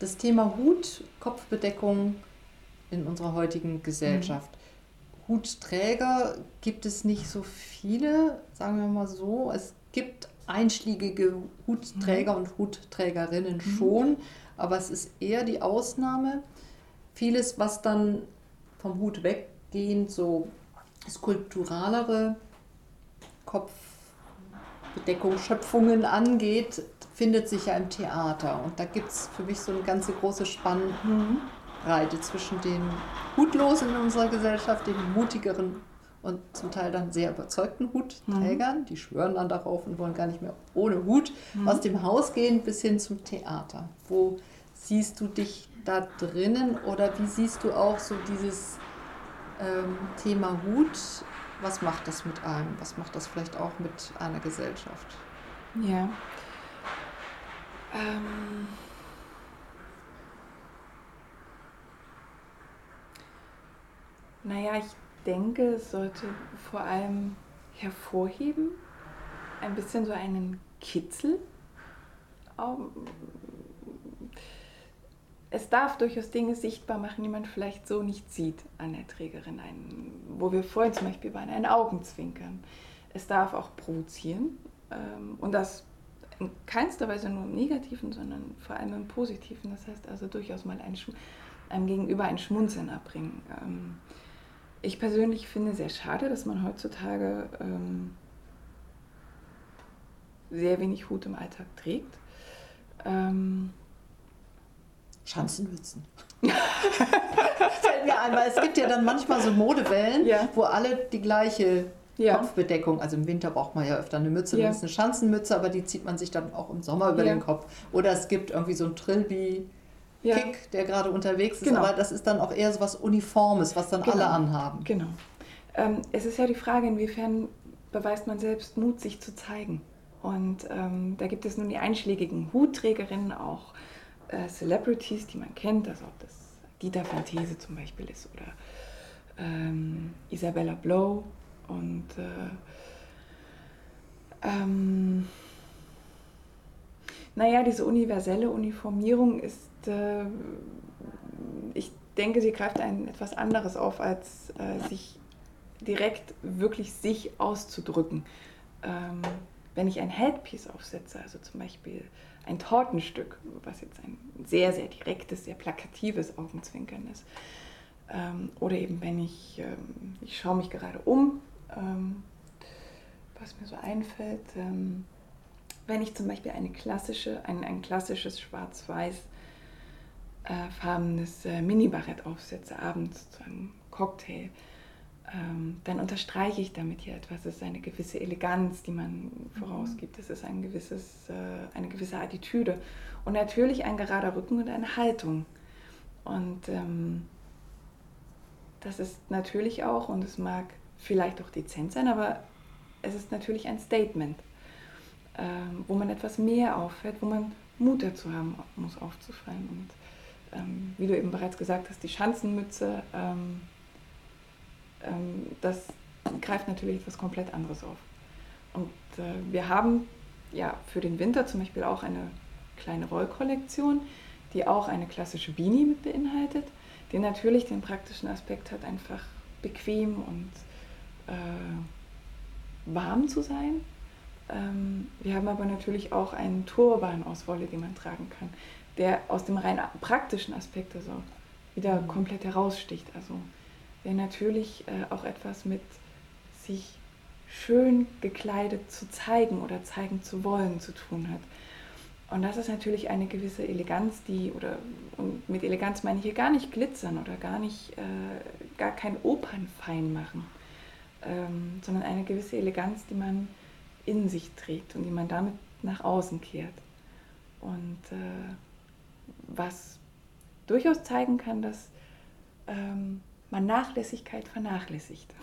das Thema Hut, Kopfbedeckung in unserer heutigen Gesellschaft. Mhm. Hutträger gibt es nicht so viele, sagen wir mal so. Es gibt einschlägige Hutträger mhm. und Hutträgerinnen mhm. schon, aber es ist eher die Ausnahme. Vieles, was dann vom Hut weggehend so skulpturalere Kopfbedeckungsschöpfungen angeht, findet sich ja im Theater. Und da gibt es für mich so eine ganze große Spannbreite zwischen den Hutlosen in unserer Gesellschaft, den mutigeren und zum Teil dann sehr überzeugten Hutträgern, mhm. die schwören dann darauf und wollen gar nicht mehr ohne Hut mhm. aus dem Haus gehen, bis hin zum Theater. Wo siehst du dich da drinnen oder wie siehst du auch so dieses ähm, Thema Hut? Was macht das mit einem? Was macht das vielleicht auch mit einer Gesellschaft? Ja. Ähm naja, ich denke, es sollte vor allem hervorheben, ein bisschen so einen Kitzel. Es darf durchaus Dinge sichtbar machen, die man vielleicht so nicht sieht an der Trägerin, ein, wo wir vorhin zum Beispiel bei ein Augenzwinkern. Es darf auch provozieren ähm, und das in keinster Weise nur im Negativen, sondern vor allem im Positiven. Das heißt also durchaus mal ein, einem Gegenüber ein Schmunzeln erbringen. Ähm, ich persönlich finde sehr schade, dass man heutzutage ähm, sehr wenig Hut im Alltag trägt. Ähm, Schanzenwitzen. Fällt mir ein, weil es gibt ja dann manchmal so Modewellen, ja. wo alle die gleiche ja. Kopfbedeckung, also im Winter braucht man ja öfter eine Mütze, ja. eine Schanzenmütze, aber die zieht man sich dann auch im Sommer über ja. den Kopf. Oder es gibt irgendwie so ein Trilby. Kick, der gerade unterwegs ist, genau. aber das ist dann auch eher so was Uniformes, was dann genau. alle anhaben. Genau. Ähm, es ist ja die Frage, inwiefern beweist man selbst Mut, sich zu zeigen. Und ähm, da gibt es nun die einschlägigen Hutträgerinnen, auch äh, Celebrities, die man kennt, also ob das Dieter Fantese zum Beispiel ist oder ähm, Isabella Blow und äh, ähm, naja, diese universelle Uniformierung ist, äh, ich denke, sie greift ein etwas anderes auf, als äh, sich direkt wirklich sich auszudrücken. Ähm, wenn ich ein Headpiece aufsetze, also zum Beispiel ein Tortenstück, was jetzt ein sehr, sehr direktes, sehr plakatives Augenzwinkern ist, ähm, oder eben wenn ich, ähm, ich schaue mich gerade um, ähm, was mir so einfällt, ähm, wenn ich zum Beispiel eine klassische, ein, ein klassisches schwarz-weiß äh, farbenes äh, Mini-Barett aufsetze, abends zu einem Cocktail, ähm, dann unterstreiche ich damit hier etwas. Es ist eine gewisse Eleganz, die man vorausgibt. Es ist ein gewisses, äh, eine gewisse Attitüde. Und natürlich ein gerader Rücken und eine Haltung. Und ähm, das ist natürlich auch, und es mag vielleicht auch dezent sein, aber es ist natürlich ein Statement ähm, wo man etwas mehr auffällt, wo man Mut dazu haben muss, aufzufallen. Und ähm, wie du eben bereits gesagt hast, die Schanzenmütze, ähm, ähm das greift natürlich etwas komplett anderes auf. Und äh, wir haben ja für den Winter zum Beispiel auch eine kleine Rollkollektion, die auch eine klassische Beanie mit beinhaltet, die natürlich den praktischen Aspekt hat, einfach bequem und äh, warm zu sein ähm, wir haben aber natürlich auch einen Turban aus Wolle, den man tragen kann, der aus dem rein praktischen Aspekt also wieder mhm. komplett heraussticht. Also der natürlich äh, auch etwas mit sich schön gekleidet zu zeigen oder zeigen zu wollen zu tun hat. Und das ist natürlich eine gewisse Eleganz, die, oder und mit Eleganz meine ich hier gar nicht glitzern oder gar nicht, äh, gar kein Opernfein machen, ähm, sondern eine gewisse Eleganz, die man in sich trägt und die man damit nach außen kehrt. Und äh, was durchaus zeigen kann, dass ähm, man Nachlässigkeit vernachlässigt.